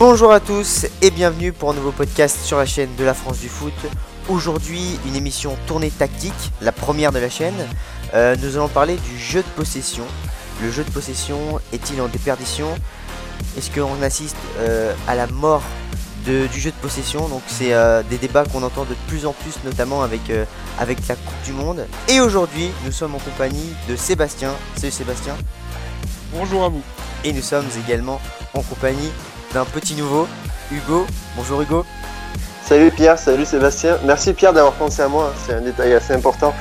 Bonjour à tous et bienvenue pour un nouveau podcast sur la chaîne de la France du foot. Aujourd'hui, une émission tournée tactique, la première de la chaîne. Euh, nous allons parler du jeu de possession. Le jeu de possession est-il en déperdition? Est-ce qu'on assiste euh, à la mort du jeu de possession? Donc c'est euh, des débats qu'on entend de plus en plus, notamment avec, avec la Coupe du Monde. Et aujourd'hui, nous sommes en compagnie de Sébastien. Salut Sébastien. Bonjour à vous. Et nous sommes également en compagnie d'un petit nouveau, Hugo. Bonjour Hugo. Salut Pierre, salut Sébastien. Merci Pierre d'avoir pensé à moi, c'est un détail assez important.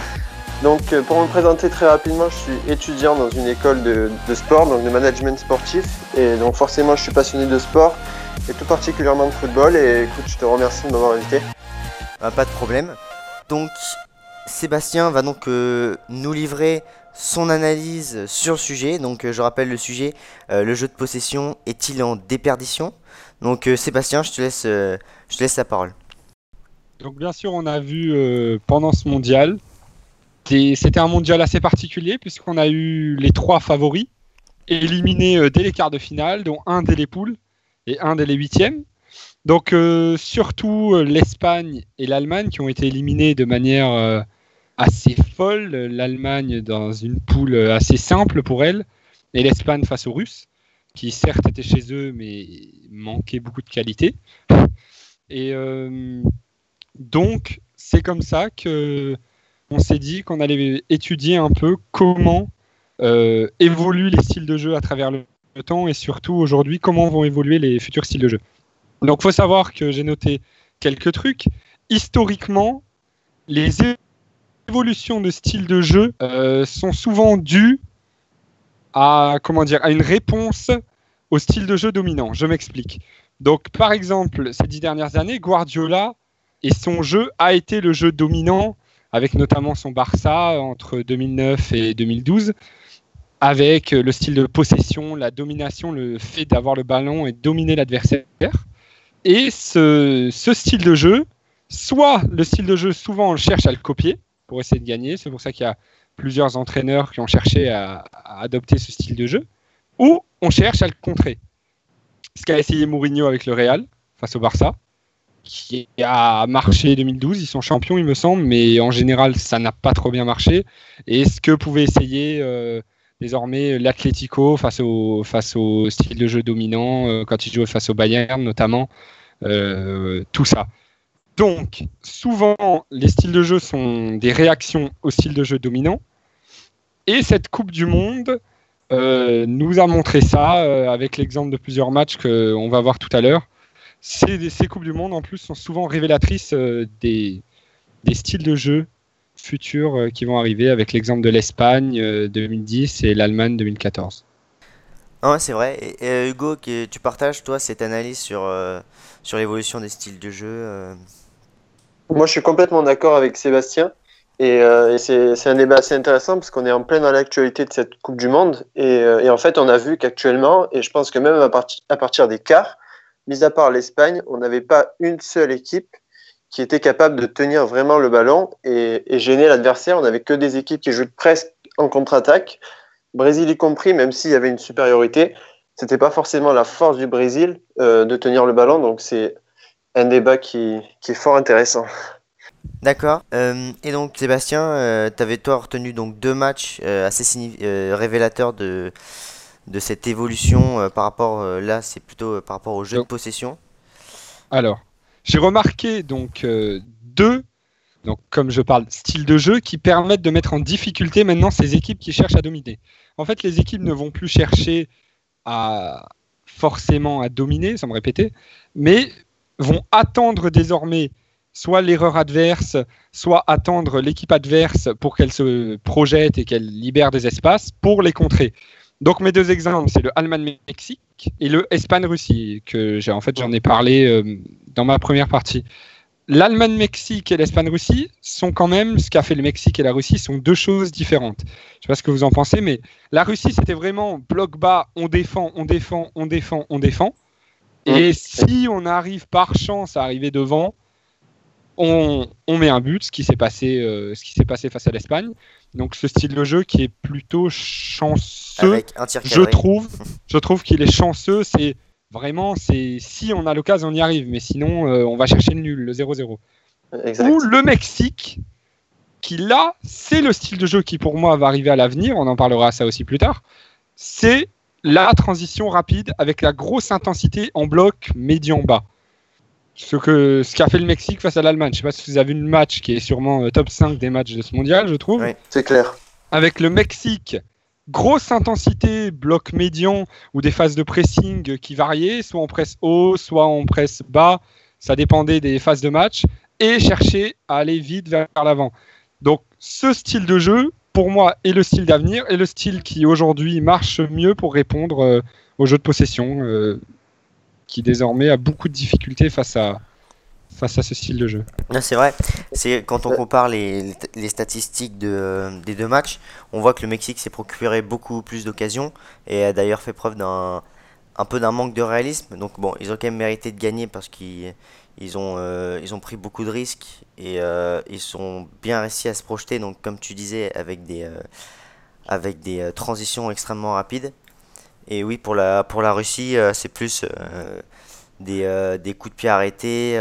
Donc euh, pour me présenter très rapidement, je suis étudiant dans une école de, sport, donc de management sportif. Et donc forcément je suis passionné de sport et tout particulièrement de football. Et écoute, je te remercie de m'avoir invité. Ah, pas de problème. Donc Sébastien va donc euh, nous livrer son analyse sur le sujet. Donc euh, je rappelle le sujet, euh, le jeu de possession est-il en déperdition? Donc euh, Sébastien, je te laisse, je te laisse la parole. Donc bien sûr, on a vu pendant ce mondial, c'était un mondial assez particulier puisqu'on a eu les trois favoris éliminés dès les quarts de finale, dont un dès les poules et un dès les huitièmes. Donc surtout l'Espagne et l'Allemagne qui ont été éliminés de manière assez folle. L'Allemagne dans une poule assez simple pour elle, et l'Espagne face aux Russes, qui certes étaient chez eux, mais manquaient beaucoup de qualité. Et euh, donc, c'est comme ça que on s'est dit qu'on allait étudier un peu comment euh, évoluent les styles de jeu à travers le, temps et surtout aujourd'hui comment vont évoluer les futurs styles de jeu. Donc, faut savoir que j'ai noté quelques trucs. Historiquement, les évolutions de style de jeu euh, sont souvent dues à, comment dire, à une réponse au style de jeu dominant. Je m'explique. Donc, par exemple, ces dix dernières années, Guardiola et son jeu a été le jeu dominant, avec notamment son Barça entre 2009 et 2012, avec le style de possession, la domination, le fait d'avoir le ballon et dominer l'adversaire. Et ce, style de jeu, soit le style de jeu, souvent on cherche à le copier, pour essayer de gagner. C'est pour ça qu'il y a plusieurs entraîneurs qui ont cherché à, adopter ce style de jeu. Ou on cherche à le contrer. Ce qu'a essayé Mourinho avec le Real face au Barça, qui a marché 2012. Ils sont champions, il me semble, mais en général, ça n'a pas trop bien marché. Et ce que pouvait essayer euh, désormais l'Atlético face au, style de jeu dominant, euh, quand il jouait face au Bayern notamment, euh, tout ça? Donc, souvent, les styles de jeu sont des réactions au style de jeu dominant. Et cette Coupe du Monde euh, nous a montré ça euh, avec l'exemple de plusieurs matchs qu'on va voir tout à l'heure. Ces, ces, Coupes du Monde, en plus, sont souvent révélatrices euh, des, styles de jeu futurs qui vont arriver, avec l'exemple de l'Espagne 2010 et l'Allemagne 2014. Ah c'est vrai. Et, Hugo, tu partages, toi, cette analyse sur l'évolution des styles de jeu moi, je suis complètement d'accord avec Sébastien. Et, euh, c'est un débat assez intéressant parce qu'on est en plein dans l'actualité de cette Coupe du Monde. Euh, et, en fait, on a vu qu'actuellement, et je pense que même à, partir des quarts, mis à part l'Espagne, on n'avait pas une seule équipe qui était capable de tenir vraiment le ballon et, gêner l'adversaire. On n'avait que des équipes qui jouent presque en contre-attaque. Brésil y compris, même s'il y avait une supériorité, c'était pas forcément la force du Brésil euh, de tenir le ballon. Donc c'est un débat qui, est fort intéressant. D'accord. Euh, et donc Sébastien, euh, tu avais toi retenu donc deux matchs euh, assez révélateurs de, de cette évolution par rapport là, c'est plutôt par rapport au jeu de possession. Alors, j'ai remarqué donc deux donc comme je parle style de jeu qui permettent de mettre en difficulté maintenant ces équipes qui cherchent à dominer. En fait, les équipes ne vont plus chercher à forcément à dominer, sans me répéter, mais vont attendre désormais soit l'erreur adverse, soit attendre l'équipe adverse pour qu'elle se projette et qu'elle libère des espaces pour les contrer. Donc mes deux exemples, c'est le Allemagne-Mexique et le Espagne-Russie, que j'ai en fait j'en ai parlé euh, dans ma première partie. L'Allemagne-Mexique et l'Espagne-Russie sont quand même, ce qu'a fait le Mexique et la Russie, sont deux choses différentes. Je sais pas ce que vous en pensez, mais la Russie, c'était vraiment bloc bas, on défend, on défend, on défend, on défend. Et si on arrive par chance à arriver devant, on, met un but, ce qui s'est passé, euh, ce qui s'est passé face à l'Espagne. Donc ce style de jeu qui est plutôt chanceux, je trouve, je trouve qu'il est chanceux. C'est Vraiment, c'est si on a l'occasion, on y arrive, mais sinon, euh, on va chercher le nul, le 0-0. Exact. Ou le Mexique, qui là, c'est le style de jeu qui pour moi va arriver à l'avenir, on en parlera ça aussi plus tard, c'est la transition rapide avec la grosse intensité en bloc médian-bas. Ce que ce qu'a fait le Mexique face à l'Allemagne. Je sais pas si vous avez vu le match qui est sûrement euh, top 5 des matchs de ce mondial, je trouve. Oui. C'est clair. Avec le Mexique, grosse intensité, bloc médian ou des phases de pressing qui variaient, soit en presse haut, soit en presse bas, ça dépendait des phases de match, et chercher à aller vite vers l'avant. Donc ce style de jeu, pour moi, est le style d'avenir et le style qui aujourd'hui marche mieux pour répondre euh, au jeu de possession, euh, qui désormais a beaucoup de difficultés face à, face à ce style de jeu. C'est vrai. C'est quand on compare les, les statistiques de, des deux matchs, on voit que le Mexique s'est procuré beaucoup plus d'occasions et a d'ailleurs fait preuve d'un un peu d'un manque de réalisme. Donc bon, ils ont quand même mérité de gagner parce qu'ils ils ont, euh, ils ont pris beaucoup de risques et euh, ils sont bien réussi à se projeter. Donc comme tu disais, avec des, euh, avec des transitions extrêmement rapides. Et oui, pour la, pour la Russie, c'est plus des, des coups de pied arrêtés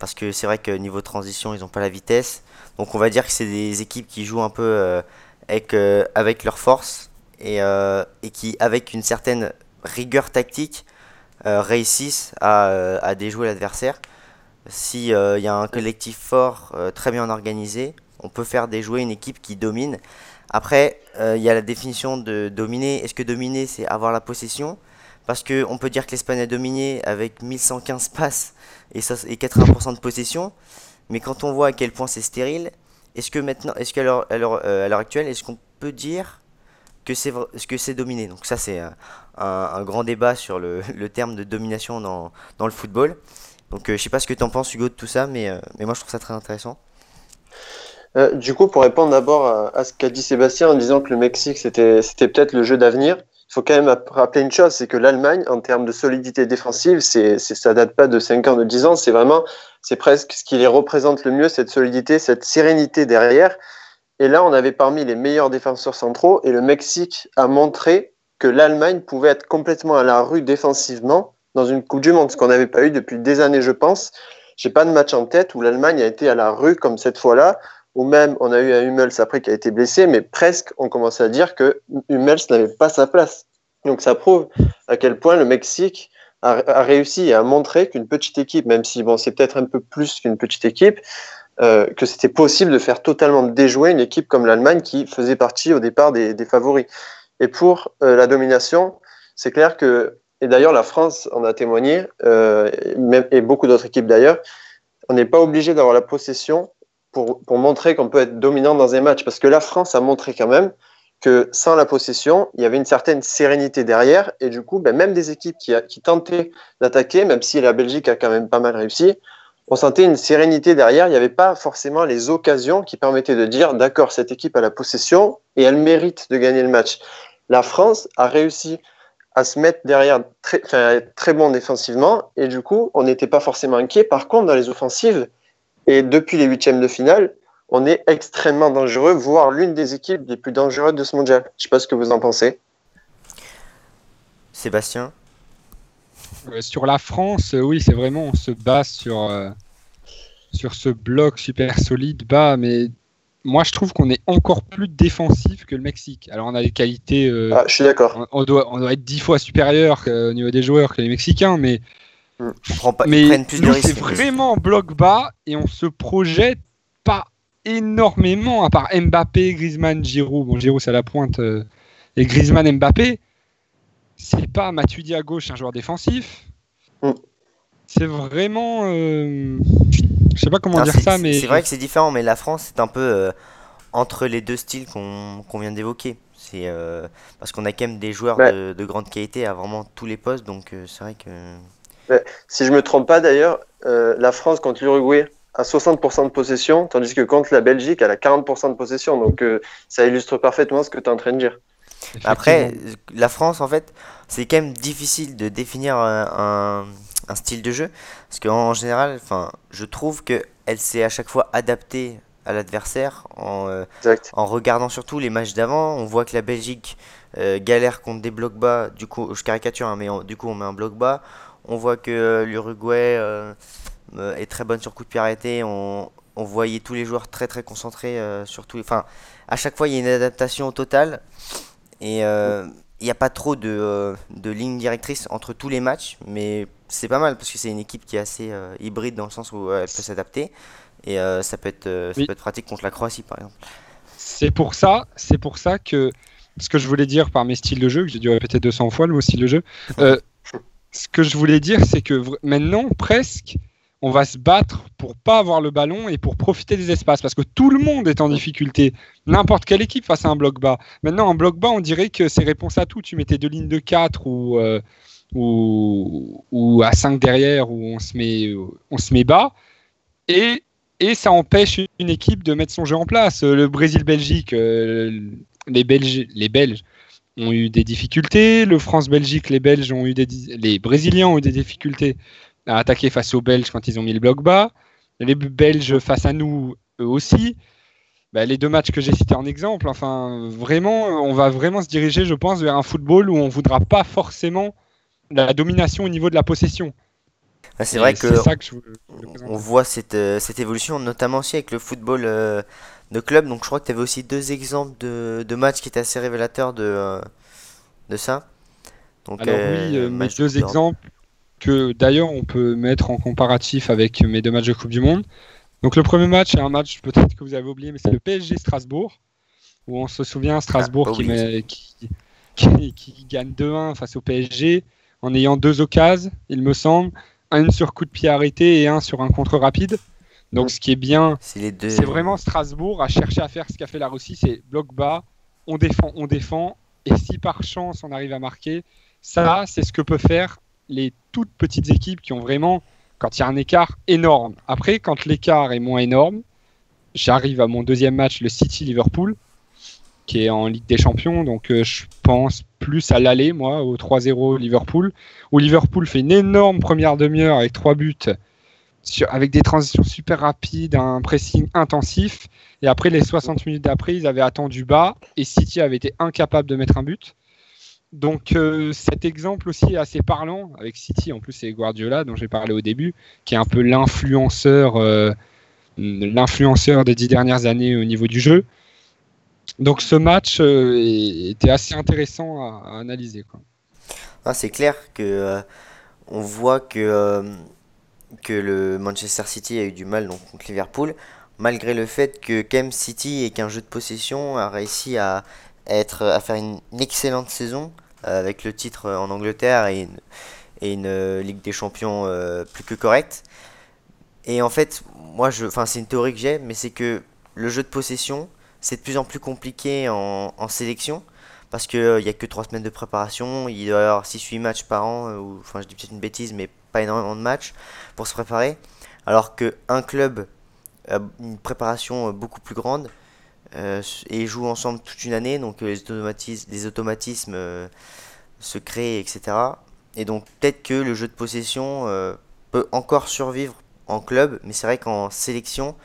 parce que c'est vrai que niveau transition, ils n'ont pas la vitesse. Donc on va dire que c'est des équipes qui jouent un peu avec, avec leur force et, et qui, avec une certaine rigueur tactique, réussissent à, à déjouer l'adversaire. Si il y a un collectif fort, euh, très bien organisé, on peut faire déjouer une équipe qui domine. Après, euh, il y a la définition de dominer. Est-ce que dominer, c'est avoir la possession? Parce que on peut dire que l'Espagne a dominé avec 1115 passes et, ça, et 80% de possession. Mais quand on voit à quel point c'est stérile, est-ce que maintenant, est-ce qu'à l'heure, euh, actuelle, est-ce qu'on peut dire que c'est ce dominé? Donc ça, c'est un, grand débat sur le, terme de domination dans le football. Donc euh, je sais pas ce que tu en penses Hugo de tout ça, mais, euh, mais moi je trouve ça très intéressant. Euh, du coup, pour répondre d'abord à, ce qu'a dit Sébastien en disant que le Mexique, c'était, c'était peut-être le jeu d'avenir, il faut quand même app- rappeler une chose, c'est que l'Allemagne, en termes de solidité défensive, c'est, c'est, ça date pas de 5 ans, de 10 ans, c'est vraiment, c'est presque ce qui les représente le mieux, cette solidité, cette sérénité derrière. Et là, on avait parmi les meilleurs défenseurs centraux, et le Mexique a montré que l'Allemagne pouvait être complètement à la rue défensivement dans une Coupe du Monde, ce qu'on n'avait pas eu depuis des années, je pense. J'ai pas de match en tête où l'Allemagne a été à la rue comme cette fois-là, ou même on a eu un Hummels après qui a été blessé, mais presque on commençait à dire que Hummels n'avait pas sa place. Donc ça prouve à quel point le Mexique a, réussi et a montré qu'une petite équipe, même si bon c'est peut-être un peu plus qu'une petite équipe, euh, que c'était possible de faire totalement déjouer une équipe comme l'Allemagne qui faisait partie au départ des, des favoris. Et pour euh, la domination, c'est clair que, et d'ailleurs la France en a témoigné, euh, et, beaucoup d'autres équipes d'ailleurs, on n'est pas obligé d'avoir la possession pour, montrer qu'on peut être dominant dans un match. Parce que la France a montré quand même que sans la possession, il y avait une certaine sérénité derrière. Et du coup, ben, même des équipes qui, qui tentaient d'attaquer, même si la Belgique a quand même pas mal réussi, on sentait une sérénité derrière. Il n'y avait pas forcément les occasions qui permettaient de dire d'accord, cette équipe a la possession et elle mérite de gagner le match. La France a réussi à se mettre derrière, très, enfin, à être très bon défensivement, et du coup, on n'était pas forcément inquiet. Par contre, dans les offensives, et depuis les huitièmes de finale, on est extrêmement dangereux, voire l'une des équipes les plus dangereuses de ce mondial. Je ne sais pas ce que vous en pensez. Sébastien? Euh, sur la France, euh, oui, c'est vraiment, on se base sur, euh, sur ce bloc super solide bas, mais moi je trouve qu'on est encore plus défensif que le Mexique. Alors on a des qualités, euh, Ah, je suis d'accord. on, on doit, on doit être dix fois supérieur au niveau des joueurs que les Mexicains, mais, on prend pas, mais c'est vraiment bloc bas et on se projette pas énormément, à part Mbappé, Griezmann, Giroud. Bon, Giroud c'est à la pointe, euh, et Griezmann, Mbappé. C'est pas Matuidi à gauche, un joueur défensif. Mm. C'est vraiment. euh, Je sais pas comment Non, dire c'est- ça, mais. C'est vrai que c'est différent, mais la France c'est un peu euh, entre les deux styles qu'on vient d'évoquer. C'est euh, parce qu'on a quand même des joueurs Ouais. de, de grande qualité à vraiment tous les postes, donc euh, c'est vrai que. Si je ne me trompe pas d'ailleurs, euh, la France contre l'Uruguay a 60% de possession, tandis que contre la Belgique, elle a 40% de possession. Donc euh, ça illustre parfaitement ce que tu es en train de dire. Après, euh, la France, en fait, c'est quand même difficile de définir un, un- un style de jeu. Parce qu'en général, enfin, je trouve que elle s'est à chaque fois adaptée à l'adversaire en, en regardant surtout les matchs d'avant. On voit que la Belgique galère contre des blocs bas. Du coup, je caricature, hein, mais du coup, on met un bloc bas. On voit que l'Uruguay est très bonne sur coup de pied arrêté. On, on voyait tous les joueurs très très concentrés sur tous les. Enfin, à chaque fois, il y a une adaptation au total. Et il n'y a pas trop de, euh, de ligne directrice entre tous les matchs, mais c'est pas mal parce que c'est une équipe qui est assez euh, hybride dans le sens où elle peut s'adapter et euh, ça, peut être, ça peut être pratique contre la Croatie par exemple. C'est pour ça, c'est pour ça que ce que je voulais dire par mes styles de jeu, que j'ai dû répéter 200 fois le mot style de jeu, ce que je voulais dire, c'est que maintenant presque on va se battre pour pas avoir le ballon et pour profiter des espaces parce que tout le monde est en difficulté. N'importe quelle équipe face à un bloc bas. Maintenant, un bloc bas, on dirait que c'est réponse à tout. Tu mettais deux lignes de 4 ou, euh, ou, ou, à 5 derrière où on se met, on se met bas et, et ça empêche une équipe de mettre son jeu en place. Le Brésil-Belgique, euh, les, Belges, les Belges ont eu des difficultés. Le France-Belgique, les Belges ont eu des, les Brésiliens ont eu des difficultés à attaquer face aux Belges quand ils ont mis le bloc bas. Les Belges face à nous, eux aussi. Bah, les deux matchs que j'ai cités en exemple, enfin, vraiment, on va vraiment se diriger, je pense, vers un football où on ne voudra pas forcément la domination au niveau de la possession. Ah, c'est vrai que, on voit cette, euh, cette, évolution, notamment aussi avec le football euh, de club. Donc je crois que tu avais aussi deux exemples de, de, matchs qui étaient assez révélateurs de, euh, de ça. Donc, Alors oui, mes deux exemples, que d'ailleurs on peut mettre en comparatif avec mes deux matchs de Coupe du Monde. Donc le premier match, c'est un match peut-être que vous avez oublié, mais c'est le PSG Strasbourg, où on se souvient Strasbourg ah, qui, qui, gagne 2-1 face au PSG en ayant deux occasions, il me semble, un sur coup de pied arrêté et un sur un contre rapide. Donc ce qui est bien, c'est vraiment Strasbourg à chercher à faire ce qu'a fait la Russie, c'est bloc bas, on défend, on défend, et si par chance on arrive à marquer, ça c'est ce que peut faire les toutes petites équipes qui ont vraiment, quand il y a un écart énorme. Après, quand l'écart est moins énorme, j'arrive à mon deuxième match, le City-Liverpool, qui est en Ligue des Champions. Donc euh, je pense plus à l'aller, moi, au 3-0 Liverpool, où Liverpool fait une énorme première demi-heure avec trois buts, avec des transitions super rapides, un pressing intensif. Et après, les 60 minutes d'après, ils avaient attendu bas et City avait été incapable de mettre un but. Donc euh, cet exemple aussi est assez parlant avec City. En plus, c'est Guardiola dont j'ai parlé au début, qui est un peu l'influenceur, euh, l'influenceur des dix dernières années au niveau du jeu. Donc ce match euh, était assez intéressant à, analyser. Ah, c'est clair que on voit que que le Manchester City a eu du mal donc, contre Liverpool, malgré le fait que Kem City et qu'un jeu de possession a réussi à être à faire une excellente saison euh, avec le titre en Angleterre et une, euh, Ligue des Champions euh, plus que correcte. Et en fait, moi, c'est une théorie que j'ai, mais c'est que le jeu de possession, c'est de plus en plus compliqué en, sélection parce qu'il n'y a que 3 semaines de préparation, il doit y avoir 6-8 matchs par an, enfin je dis peut-être une bêtise, mais pas énormément de matchs pour se préparer, alors qu'un club a une préparation beaucoup plus grande, euh, et jouent ensemble toute une année, donc euh, les automatismes, les automatismes euh, se créent, etc. Et donc peut-être que le jeu de possession peut encore survivre en club, mais c'est vrai qu'en sélection,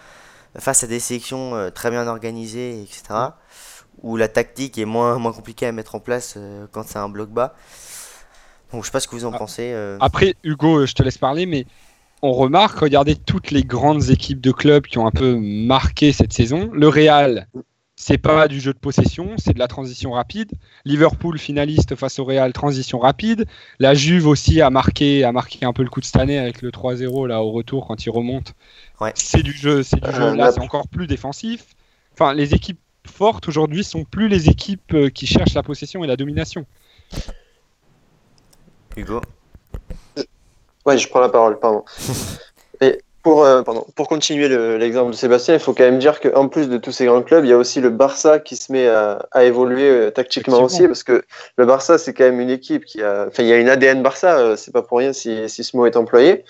face à des sélections très bien organisées, etc., où la tactique est moins, moins compliquée à mettre en place quand c'est un bloc bas. Donc je sais pas ce que vous en ah. pensez. Après, Hugo, je te laisse parler, mais on remarque, regardez toutes les grandes équipes de clubs qui ont un peu marqué cette saison. Le Real, c'est pas du jeu de possession, c'est de la transition rapide. Liverpool finaliste face au Real, transition rapide. La Juve aussi a marqué, a marqué un peu le coup de cette année avec le 3-0 là au retour quand il remonte. C'est du jeu, c'est du jeu. Euh, là, c'est encore plus défensif. Enfin, les équipes fortes aujourd'hui sont plus les équipes euh, qui cherchent la possession et la domination. Hugo? Ouais, je prends la parole, pardon. Et pour, euh, pour continuer l'exemple de Sébastien, il faut quand même dire qu'en plus de tous ces grands clubs, il y a aussi le Barça qui se met à, évoluer euh, tactiquement aussi, parce que le Barça, c'est quand même une équipe qui a. Enfin, il y a une ADN Barça, euh, c'est pas pour rien si, si ce mot est employé.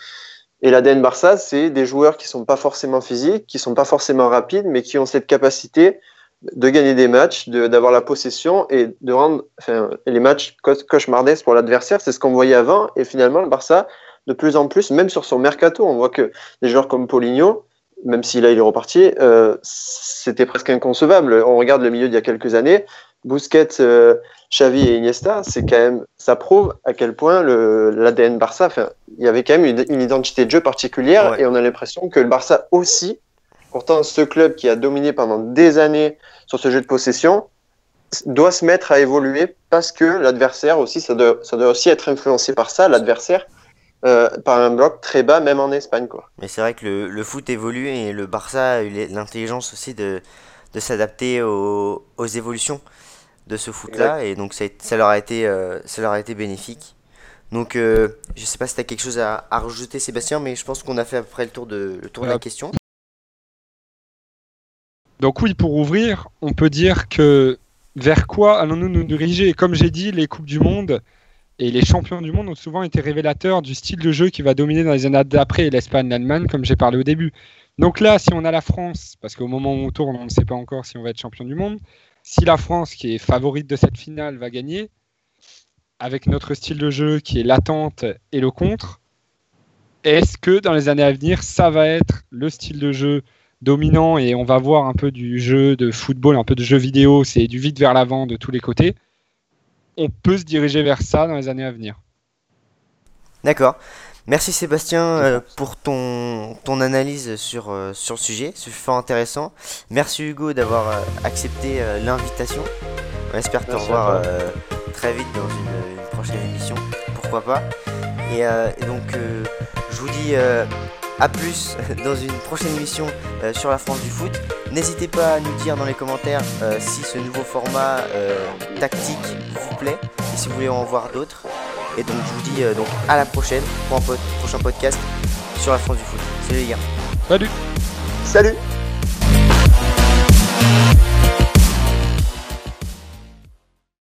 Et l'ADN Barça, c'est des joueurs qui sont pas forcément physiques, qui sont pas forcément rapides, mais qui ont cette capacité de gagner des matchs, d'avoir la possession et de rendre enfin, les matchs cauchemardesques pour l'adversaire. C'est ce qu'on voyait avant. Et finalement, le Barça, de plus en plus, même sur son mercato, on voit que des joueurs comme Paulinho, même si là il est reparti, euh, c'était presque inconcevable. On regarde le milieu d'il y a quelques années, Busquets, euh, Xavi et Iniesta, c'est quand même, ça prouve à quel point l'ADN Barça, il y avait quand même une, une, identité de jeu particulière Ouais. et on a l'impression que le Barça aussi, pourtant ce club qui a dominé pendant des années sur ce jeu de possession, doit se mettre à évoluer parce que l'adversaire aussi, ça doit, ça doit aussi être influencé par ça, l'adversaire, euh, par un bloc très bas, même en Espagne. Quoi. Mais c'est vrai que le, le foot évolue et le Barça a eu l'intelligence aussi de, de s'adapter aux, aux évolutions de ce foot-là. Et donc ça, leur a été, euh, ça leur a été bénéfique. Donc euh, je sais pas si tu as quelque chose à, à rajouter Sébastien, mais je pense qu'on a fait à peu près le tour de, le tour de la question. Donc oui, pour ouvrir, on peut dire que vers quoi allons-nous nous diriger? Et Comme j'ai dit, les Coupes du Monde et les champions du monde ont souvent été révélateurs du style de jeu qui va dominer dans les années d'après l'Espagne, l'Allemagne, comme j'ai parlé au début. Donc là, si on a la France, parce qu'au moment où on tourne, on ne sait pas encore si on va être champion du monde, si la France, qui est favorite de cette finale, va gagner, avec notre style de jeu qui est l'attente et le contre, est-ce que dans les années à venir, ça va être le style de jeu dominant et on va voir un peu du jeu de football, un peu de jeu vidéo, c'est du vite vers l'avant de tous les côtés. On peut se diriger vers ça dans les années à venir. D'accord. Merci Sébastien euh, pour ton, ton analyse sur, euh, sur le sujet, c'est fort intéressant. Merci Hugo d'avoir euh, accepté l'invitation. On espère te revoir très vite dans une, une prochaine émission, pourquoi pas. Et, et donc je vous dis à plus dans une prochaine émission euh, sur la France du foot. N'hésitez pas à nous dire dans les commentaires euh, si ce nouveau format euh, tactique vous plaît et si vous voulez en voir d'autres. Et donc je vous dis euh, donc à la prochaine pour un prochain podcast sur la France du foot. Salut les gars. Salut Salut